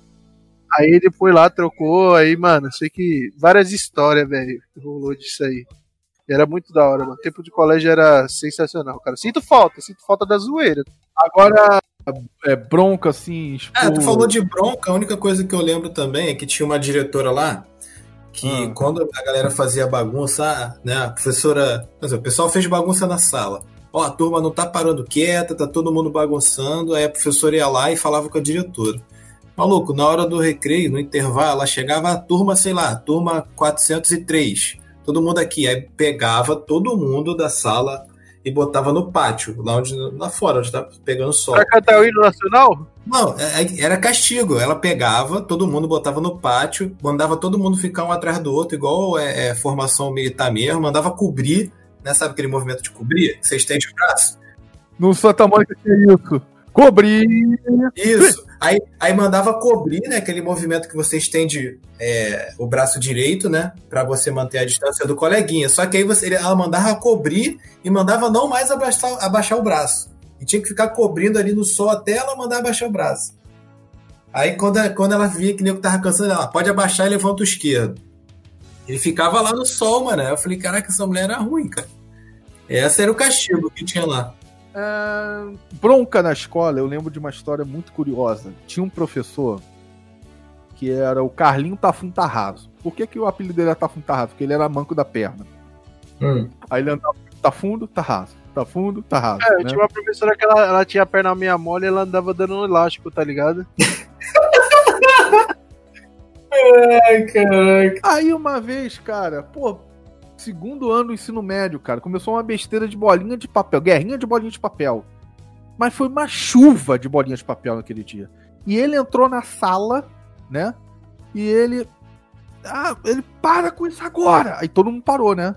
Aí ele foi lá, trocou, aí, mano, sei que várias histórias, velho, rolou disso aí. Era muito da hora, mano. O tempo de colégio era sensacional, cara. Sinto falta, sinto falta da zoeira. Agora, É bronca, assim, Ah, tu expor- falou de bronca, a única coisa que eu lembro também é que tinha uma diretora lá que Ah. quando a galera fazia bagunça, né, a professora, o pessoal fez bagunça na sala. Ó, a turma não tá parando quieta, tá todo mundo bagunçando, aí a professora ia lá e falava com a diretora. Maluco, na hora do recreio, no intervalo, ela chegava a turma, sei lá, turma 403. Todo mundo aqui, aí pegava todo mundo da sala e botava no pátio, lá onde lá fora, onde tá pegando sol. pra cantar o hino nacional? Não, é- é- era castigo. Ela pegava, todo mundo botava no pátio, mandava todo mundo ficar um atrás do outro, igual é, é, formação militar mesmo, mandava cobrir, né? Sabe aquele movimento de cobrir? Que Você estende o braço? No Santa Mônica tinha isso. Cobrir. Isso. Aí, aí mandava cobrir, né? Aquele movimento que você estende é, o braço direito, né? Pra você manter a distância do coleguinha. Só que aí você, ela mandava cobrir e mandava não mais abaixar, abaixar o braço. E tinha que ficar cobrindo ali no sol até ela mandar abaixar o braço. Aí quando, quando ela via que o nego tava cansando, ela pode abaixar e levanta o esquerdo. Ele ficava lá no sol, mano. Eu falei, caraca, essa mulher era ruim, cara. Esse era o castigo que tinha lá. É, bronca na escola, eu lembro de uma história muito curiosa. Tinha um professor que era o Carlinho Tafum Tarraso. Por que, que o apelido dele era Tafum Tarraso? Porque ele era manco da perna. Aí ele andava tá fundo, tá raso. Tá fundo, tá raso. É, eu né? tinha uma professora que ela, ela tinha a perna meia mole e ela andava dando um elástico, tá ligado? Ai, caraca. Aí uma vez, cara, pô, segundo ano do ensino médio, cara, começou uma besteira de bolinha de papel, guerrinha de bolinha de papel. Mas foi uma chuva de bolinha de papel naquele dia. E ele entrou na sala, né? E ele. Ah, ele para com isso agora! Aí todo mundo parou, né?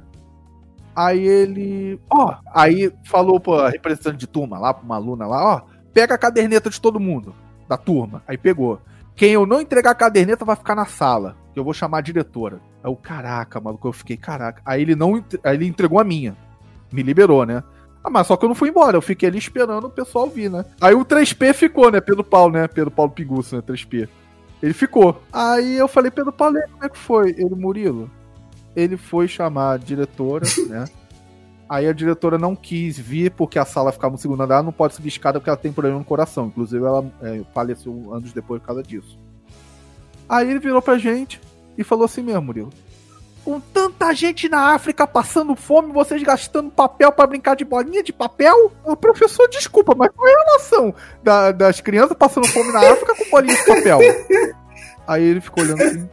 Aí ele. Ó, aí falou pra representante de turma lá, pra uma aluna lá, ó, pega a caderneta de todo mundo, da turma. Aí pegou. Quem eu não entregar a caderneta vai ficar na sala. Que eu vou chamar a diretora. Aí eu, caraca, maluco, eu fiquei, caraca. Aí ele não. Aí ele entregou a minha. Me liberou, né? Ah, mas só que eu não fui embora, eu fiquei ali esperando o pessoal vir, né? Aí o 3P ficou, né? Pedro Paulo, né? Pedro Paulo Pigusso, né? 3P. Ele ficou. Aí eu falei, Pedro Paulo, como é que foi? Ele, Murilo. Ele foi chamar a diretora, né? Aí a diretora não quis vir porque a sala ficava no segundo andar, não pode subir escada porque ela tem problema no coração. Inclusive, ela é, faleceu anos depois por causa disso. Aí ele virou pra gente e falou assim mesmo, Murilo. Com tanta gente na África passando fome, vocês gastando papel pra brincar de bolinha de papel? O professor, desculpa, mas qual é a relação da- das crianças passando fome na África com bolinha de papel? Aí ele ficou olhando assim.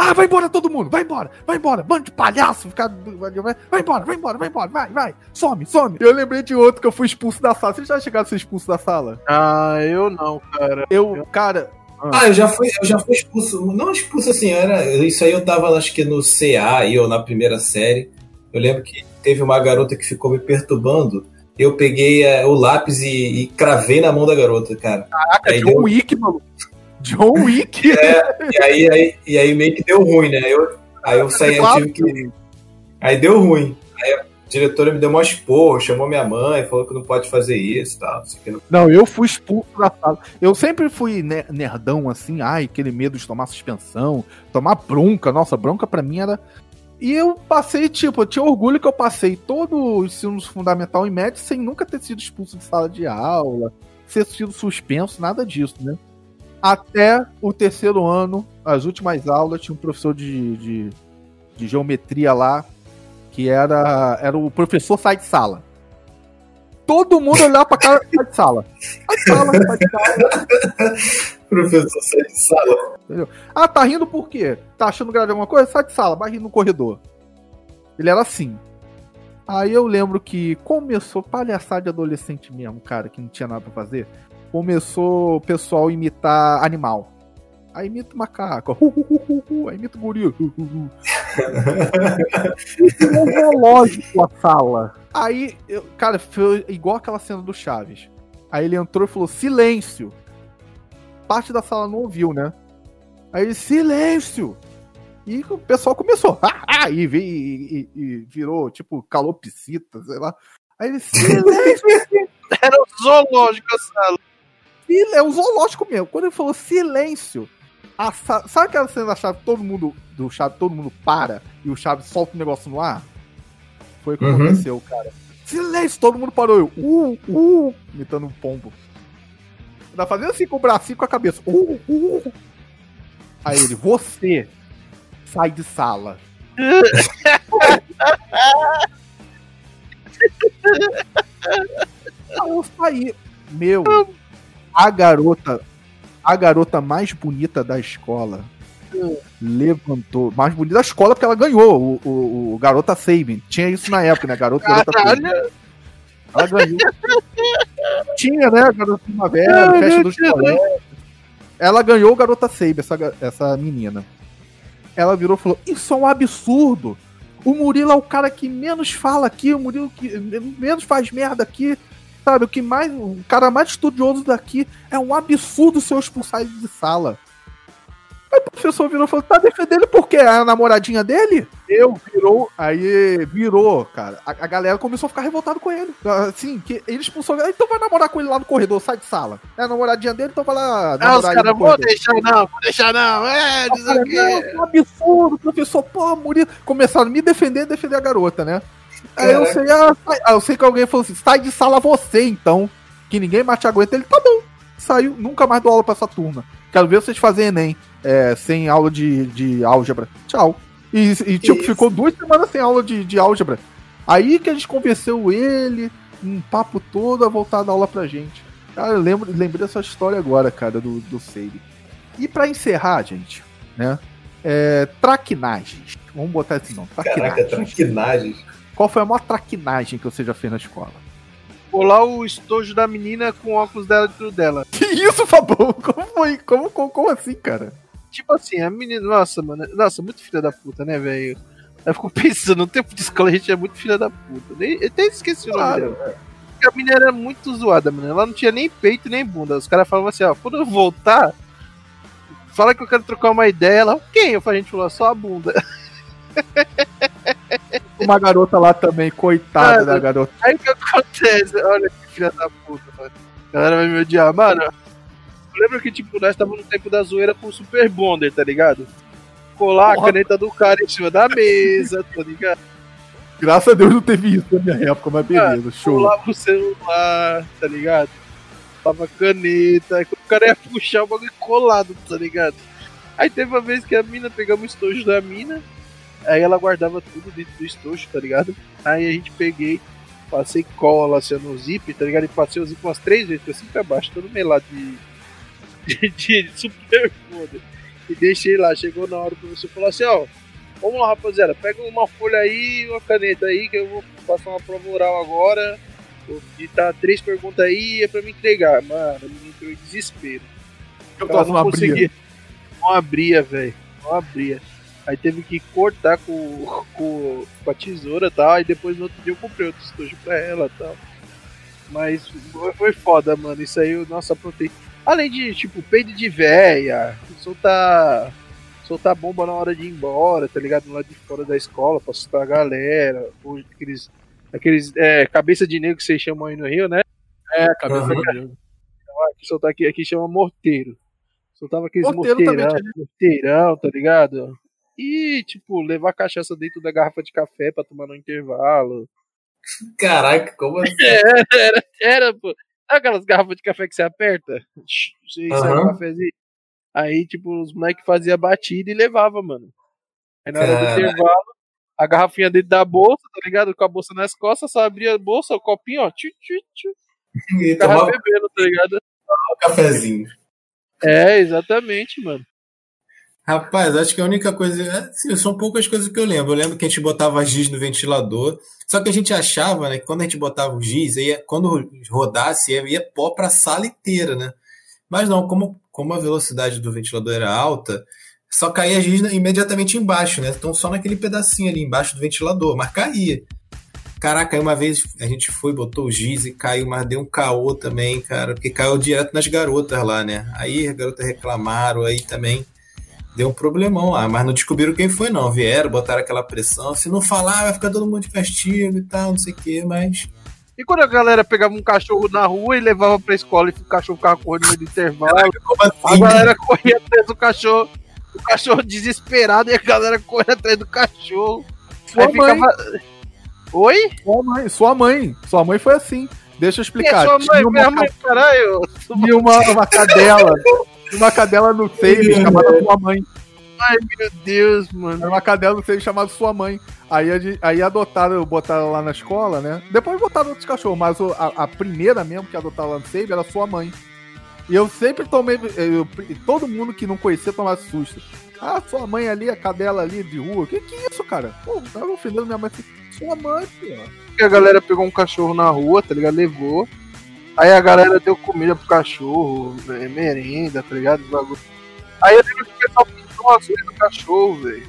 Ah, vai embora todo mundo, vai embora, vai embora, bando de palhaço, ficar. Vai embora, vai embora, vai embora, vai, vai, some, some. Eu lembrei de outro que eu fui expulso da sala. Vocês já chegaram a ser expulso da sala? Ah, eu não, cara. Eu, cara, Ah, eu já fui, eu já fui expulso. Não expulso assim, era. Isso aí eu tava, acho que no CA aí, ou na primeira série. Eu lembro que teve uma garota que ficou me perturbando. Eu peguei eh, o lápis e, e cravei na mão da garota, cara. caraca, Aí John deu- Wick, maluco. John Wick. E aí, aí, e aí meio que deu ruim, né? Eu, aí eu saí, eu tive que. Aí deu ruim. Aí diretora me deu uma esporro, chamou minha mãe, falou que não pode fazer isso e tal. não não- eu fui expulso da sala. Eu sempre fui ne- nerdão, assim, ai, aquele medo de tomar suspensão, tomar bronca. Nossa, bronca pra mim era. E eu passei, tipo, eu tinha orgulho que eu passei todo o ensino fundamental e médio sem nunca ter sido expulso de sala de aula, ser sido suspenso, nada disso, né? Até o terceiro ano, as últimas aulas, tinha um professor de, de, de geometria lá, que era, era o professor sai de sala. Todo mundo olhava pra cara sai de sala. Sai de sala, sai de sala. Professor sai de sala. Ah, tá rindo por quê? Tá achando grave alguma coisa? Sai de sala, vai rir no corredor. Ele era assim. Aí eu lembro que começou palhaçada de adolescente mesmo, cara, que não tinha nada pra fazer. Começou o pessoal imitar animal. Aí imita o macaco, hu, hu, hu. aí imita o gorila. um zoológico a sala. Aí, eu, cara, foi igual aquela cena do Chaves. Aí ele entrou e falou: silêncio. Parte da sala não ouviu, né? Aí ele, silêncio! E o pessoal começou, ah, e, e, e, virou, tipo, calopsita, sei lá. Aí ele, silêncio! Era um zoológico a sala. É um zoológico mesmo. Quando ele falou silêncio, a sabe aquela cena da chave, todo mundo, do chave, todo mundo para e o chave solta o negócio no ar? Foi o que uhum. aconteceu, cara. Silêncio, todo mundo parou. Eu, uh, uh, imitando um pombo. Tá fazendo assim com o bracinho com a cabeça. Uh, uh. Aí ele, você sai de sala. Aí eu saí. Meu, a garota, a garota mais bonita da escola levantou. Mais bonita da escola porque ela ganhou o, o, o Garota Sabin. Tinha isso na época, né? Garota, garota Sabin. Ela ganhou. Tinha, né? Garota Primavera, Festa dos Colégios. Ela ganhou o Garota Sabin, essa, essa menina. Ela virou e falou: Isso é um absurdo. O Murilo é o cara que menos fala aqui, o Murilo que menos faz merda aqui. Sabe, o que mais. O cara mais estudioso daqui é um absurdo ser expulsado de sala. Aí o professor virou e falou: tá defendendo porque é a namoradinha dele? Eu virou. Aí virou, cara. A, a galera começou a ficar revoltada com ele. Assim, que ele expulsou. Então vai namorar com ele lá no corredor, sai de sala. É a namoradinha dele, então vai lá. Ah, os caras vão deixar não, vou deixar não. É, diz não, é um absurdo, professor. Pô, Murilo. Começaram a me defender e defender a garota, né? Aí eu sei, ah, eu sei que alguém falou assim: sai de sala você, então. Que ninguém mais te aguenta. Ele, tá bom. Saiu, nunca mais dou aula pra essa turma. Quero ver vocês fazerem Enem é, sem aula de, de álgebra. Tchau. E, e tipo, ficou duas semanas sem aula de, de álgebra. Aí que a gente convenceu ele, um papo todo, a voltar a dar aula pra gente. Cara, eu lembro, lembrei dessa história agora, cara, do, do Seire. E para encerrar, gente, né? É, traquinagens. Vamos botar assim, não. Traquinagens. Caraca, traquinagens. Qual foi a maior traquinagem que você já fez na escola? Pular o estojo da menina com óculos dela dentro dela. Que isso, Fabão? Como foi? Como, como, como assim, cara? Tipo assim, a menina. Nossa, mano. Nossa, muito filha da puta, né, velho? Eu fico pensando, no tempo de escola a gente é muito filha da puta. Eu até esqueci claro, o nome dela. A menina era muito zoada, mano. Ela não tinha nem peito nem bunda. Os caras falavam assim, ó, quando eu voltar, fala que eu quero trocar uma ideia. Ela, quem? Eu falei, a gente falou, só a bunda. Uma garota lá também, coitada mano, da garota. Aí o que acontece? Olha que filha da puta, mano. A galera vai me odiar, mano lembra que, tipo, nós estávamos no tempo da zoeira com o Super Bonder, tá ligado? Colar Porra. a caneta do cara em cima da mesa, tá ligado? Graças a Deus não teve isso na minha época, mas beleza, show. Colava o celular, tá ligado? Tava caneta, aí o cara ia puxar o bagulho colado, tá ligado? Aí teve uma vez que a mina pegamos o estojo da mina, aí ela guardava tudo dentro do estojo, tá ligado? Aí a gente peguei, passei cola assim no zip, tá ligado? E passei o zip umas três vezes, assim pra baixo, todo melado de de, de super foda. E deixei lá, chegou na hora o professor falou assim, ó, vamos lá rapaziada, pega uma folha aí e uma caneta aí que eu vou passar uma prova oral agora. Vou digitar três perguntas aí é pra me entregar. Mano, me entrou em desespero. Eu não, não conseguia. Não abria, velho. Não abria. Aí teve que cortar com, com, com a tesoura e tal. Aí depois no outro dia eu comprei outro estojo pra ela e tal. Mas foi foda, mano. Isso aí eu, nossa, aprontei. Além de, tipo, peido de véia, soltar, soltar bomba na hora de ir embora, tá ligado? Lá de fora da escola, pra assustar a galera. Ou aqueles, aqueles é, cabeça de negro que vocês chamam aí no Rio, né? É, cabeça uhum. de negro. Aqui, soltar aqui, aqui chama morteiro. Soltava aqueles morteiro morteirão, morteirão, tá ligado? E, tipo, levar cachaça dentro da garrafa de café pra tomar no intervalo. Caraca, como assim? Era, era, era, pô. Aquelas garrafas de café que você aperta? Você uhum. sai um cafezinho. Aí, tipo, os moleques faziam batida e levava, mano. Aí na hora Cara. do intervalo, a garrafinha dentro da bolsa, tá ligado? Com a bolsa nas costas, só abria a bolsa, o copinho, ó. Tchu, tchu, tchu. E tomava bebendo, tá ligado? Um cafezinho. É, exatamente, mano. Rapaz, acho que a única coisa. Assim, são poucas coisas que eu lembro. Eu lembro que a gente botava giz no ventilador. Só que a gente achava, né, que quando a gente botava o giz, ia, quando rodasse, ia, ia pó para a sala inteira, né? Mas não, como, como a velocidade do ventilador era alta, Só caía giz imediatamente embaixo, né? Então só naquele pedacinho ali embaixo do ventilador, mas caía. Caraca, uma vez a gente foi, botou o giz e caiu, mas deu um caô também, cara, porque caiu direto nas garotas lá, né? Aí as garotas reclamaram, aí também deu um problemão lá, mas não descobriram quem foi, não. Vieram, botaram aquela pressão. Se não falar, vai ficar todo mundo de castigo e tal, não sei o quê, mas. E quando a galera pegava um cachorro na rua e levava pra escola e o cachorro ficava correndo no intervalo, Caraca, como a assim? galera corria atrás do cachorro, o cachorro desesperado e a galera corria atrás do cachorro. Sua Aí mãe, ficava. Oi? sua mãe, sua mãe. Sua mãe foi assim. Deixa eu é explicar. sua mãe? Tinha uma, Minha mãe, caralho. tinha uma, uma cadela. Uma cadela no save chamada Sua Mãe. Ai, meu Deus, mano. Era uma cadela no save chamada Sua Mãe. Aí, aí adotaram, botaram lá na escola, né? Depois botaram outros cachorros, mas a, a primeira mesmo que adotaram lá no save era Sua Mãe. E eu sempre tomei. eu- todo mundo que não conhecia tomava susto. Ah, sua mãe ali, a cadela ali de rua. Que que é isso, cara? Pô, tava ofendendo minha mãe. Sua mãe, pô. A galera pegou um cachorro na rua, tá ligado? Levou. Aí a galera deu comida pro cachorro, merenda, tá ligado? Bagulho. Aí eu lembro que o pessoal pintou as unhas do cachorro, velho.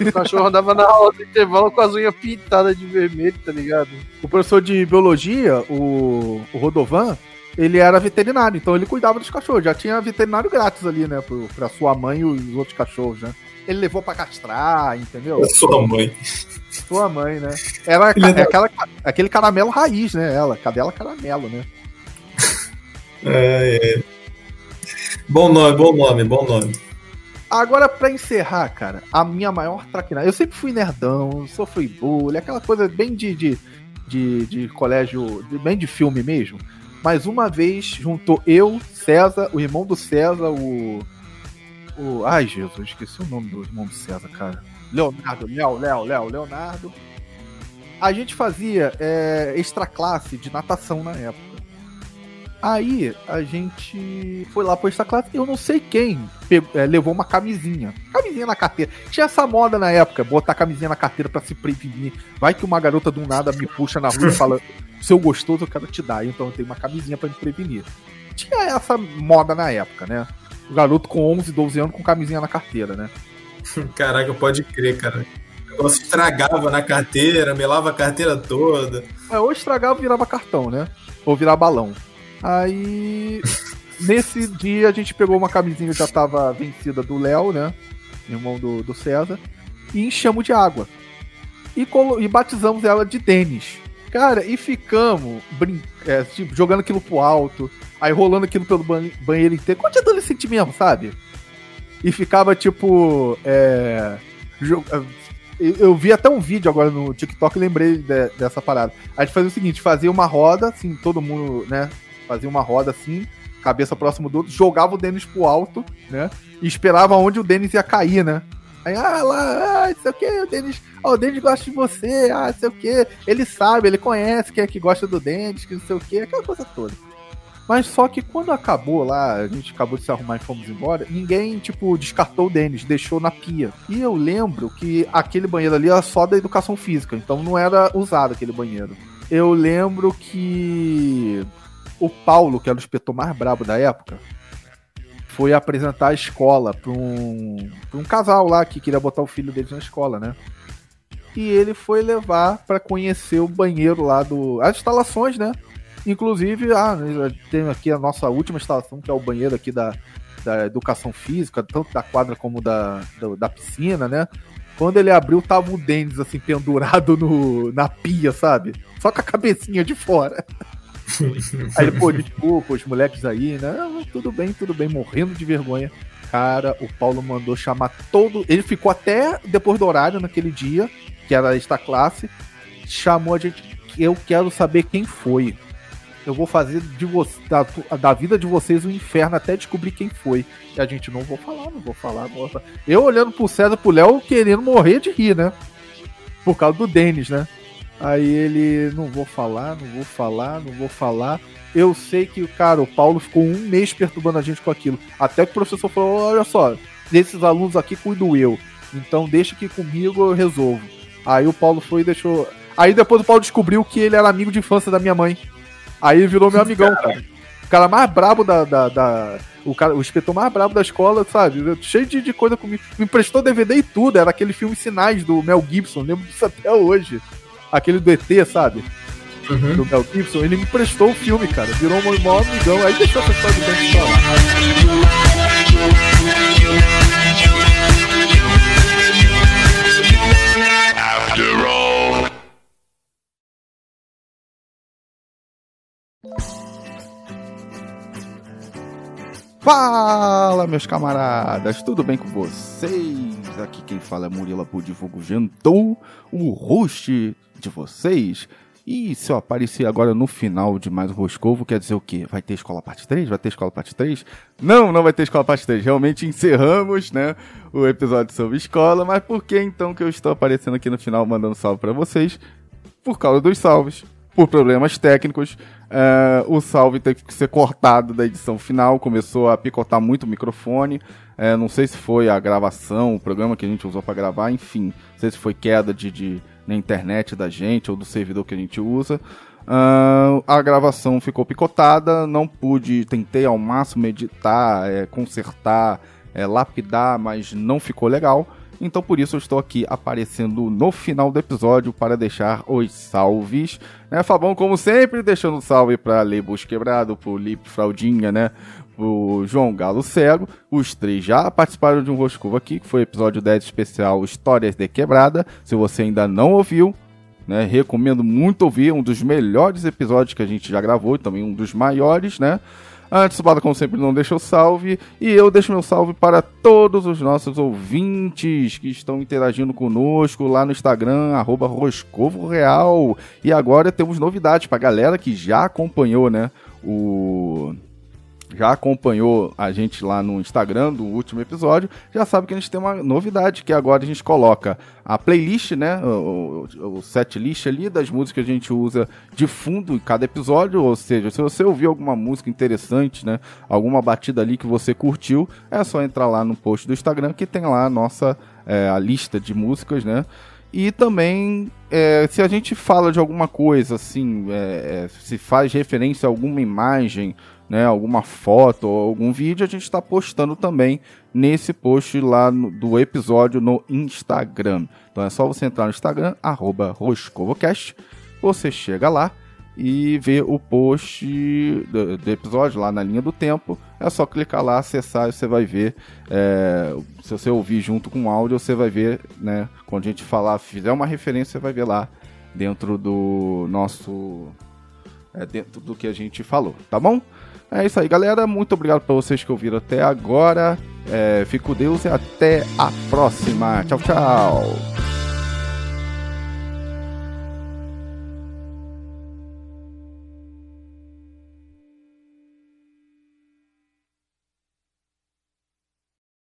O cachorro andava na aula do intervalo com as unhas pintadas de vermelho, tá ligado? O professor de biologia, o, o Rodovan, ele era veterinário, então ele cuidava dos cachorros. Já tinha veterinário grátis ali, né? Pro, pra sua mãe e os outros cachorros, né? Ele levou pra castrar, entendeu? Sua mãe. Sua mãe, né? Era Filha da- aquela, aquele caramelo raiz, né? Ela, cadela caramelo, né? É, é. Bom nome, bom nome, bom nome. Agora, pra encerrar, cara, a minha maior traquinagem. Eu sempre fui nerdão, sofri bullying, aquela coisa bem de, de, de, de colégio, de- bem de filme mesmo. Mas uma vez juntou eu, César, o irmão do César, o. o ai, Jesus, esqueci o nome do irmão do César, cara. Leonardo, Léo, Léo, Léo, Leonardo. A gente fazia é, extra classe de natação na época. Aí a gente foi lá pro extra classe eu não sei quem pegou- é, levou uma camisinha. Camisinha na carteira. Tinha essa moda na época, botar camisinha na carteira pra se prevenir. Vai que uma garota do nada me puxa na rua e fala: seu gostoso, eu quero te dar. Então eu tenho uma camisinha pra me prevenir. Tinha essa moda na época, né? O garoto com 11, 12 anos com camisinha na carteira, né? Caraca, pode crer, cara. O negócio estragava na carteira, melava a carteira toda. É, ou estragava virava cartão, né? Ou virava balão. Aí, nesse dia, a gente pegou uma camisinha que já tava vencida do Léo, né? Irmão do, do César. E enchemos de água. E, colo- e batizamos ela de Denis. Cara, e ficamos brin é, tipo, jogando aquilo pro alto. Aí rolando aquilo pelo ban- banheiro inteiro. Quanto adolescente mesmo, sabe? E ficava tipo. É, jo- eu, vi até um vídeo agora no TikTok e lembrei de- dessa parada. A gente fazia o seguinte: fazia uma roda, assim, todo mundo, né? Fazia uma roda assim, cabeça próximo do outro, jogava o Denis pro alto, né? E esperava onde o Denis ia cair, né? Aí, ah, lá, ah, sei o que, o Denis, ó, o Denis gosta de você, ah, sei o que, ele sabe, ele conhece quem é que gosta do Denis, que não sei o que, aquela coisa toda. Mas só que quando acabou lá, a gente acabou de se arrumar e fomos embora, ninguém, tipo, descartou o Denis, deixou na pia. E eu lembro que aquele banheiro ali era só da educação física, então não era usado aquele banheiro. Eu lembro que o Paulo, que era o inspetor mais brabo da época, foi apresentar a escola para um, pra um casal lá que queria botar o filho deles na escola, né? E ele foi levar para conhecer o banheiro lá do. as instalações, né? Inclusive, ah, tem aqui a nossa última instalação, que é o banheiro aqui da, da educação física, tanto da quadra como da, da, da piscina, né? Quando ele abriu, tava o Denis, assim, pendurado no, na pia, sabe? Só com a cabecinha de fora. Aí ele, pô, desculpa, os moleques aí, né? Não, tudo bem, tudo bem, morrendo de vergonha. Cara, o Paulo mandou chamar todo. Ele ficou até depois do horário naquele dia, que era esta classe. Chamou a gente. Eu quero saber quem foi. Eu vou fazer de da, da vida de vocês um inferno até descobrir quem foi. E a gente não vou falar, não vou falar, não vou falar. Eu olhando pro César pro Léo querendo morrer de rir, né? Por causa do Denis, né? Aí ele, não vou falar, não vou falar, não vou falar. Eu sei que, cara, o Paulo ficou um mês perturbando a gente com aquilo. Até que o professor falou: olha só, desses alunos aqui cuido eu. Então deixa que comigo eu resolvo. Aí o Paulo foi e deixou. Aí depois o Paulo descobriu que ele era amigo de infância da minha mãe. Aí virou meu amigão, cara. O cara mais brabo da. da, da o, cara, o inspetor mais brabo da escola, sabe? Cheio de, de coisa comigo. Me emprestou DVD e tudo. Era aquele filme Sinais do Mel Gibson. Lembro disso até hoje. Aquele do ET, sabe? Uhum. Do Mel Gibson. Ele me emprestou o filme, cara. Virou um maior amigão. Aí deixou essa história do dente falar. Fala, meus camaradas, tudo bem com vocês? Aqui quem fala é Murila Budivulgo Gentou, o host de vocês. E se eu aparecer agora no final de mais um Roscovo, quer dizer o quê? Vai ter Escola Parte 3? Vai ter Escola Parte 3? Não, não vai ter Escola Parte 3. Realmente encerramos, né, o episódio sobre escola, mas por que então que eu estou aparecendo aqui no final mandando salve para vocês? Por causa dos salves por problemas técnicos, uh, o salve teve que ser cortado da edição final, começou a picotar muito o microfone. Uh, não sei se foi a gravação, o programa que a gente usou para gravar, enfim, não sei se foi queda de, de, na internet da gente ou do servidor que a gente usa. Uh, a gravação ficou picotada, não pude, tentei ao máximo editar, é, consertar, é, lapidar, mas não ficou legal. Então por isso eu estou aqui aparecendo no final do episódio para deixar os salves. Né, Fabão, como sempre, deixando um salve para Lebus Quebrado, pro Lip Fraldinha, né? O João Galo Cego. Os três já participaram de um Roscovo aqui, que foi o episódio 10 especial Histórias de Quebrada. Se você ainda não ouviu, né, recomendo muito ouvir. Um dos melhores episódios que a gente já gravou e também um dos maiores, né? Antes, o Bada, como sempre, não deixa o salve. E eu deixo meu salve para todos os nossos ouvintes que estão interagindo conosco lá no Instagram, arroba Roscovo Real. E agora temos novidades para a galera que já acompanhou, né? O já acompanhou a gente lá no Instagram do último episódio, já sabe que a gente tem uma novidade, que agora a gente coloca a playlist, né, o, o, o set list ali das músicas que a gente usa de fundo em cada episódio, ou seja, se você ouvir alguma música interessante, né, alguma batida ali que você curtiu, é só entrar lá no post do Instagram que tem lá a nossa é, a lista de músicas, né, e também, é, se a gente fala de alguma coisa, assim, é, é se faz referência a alguma imagem né, alguma foto ou algum vídeo, a gente está postando também nesse post lá no, do episódio no Instagram. Então é só você entrar no Instagram, arroba Roscovocast, você chega lá e vê o post do, do, episódio lá na linha do tempo. É só clicar lá, acessar e você vai ver. É, se você ouvir junto com o áudio, você vai ver, né? Quando a gente falar, fizer uma referência, você vai ver lá dentro do nosso. É, dentro do que a gente falou, tá bom? É isso aí, galera. Muito obrigado para vocês que ouviram até agora. É, fico Deus e até a próxima. Tchau, tchau.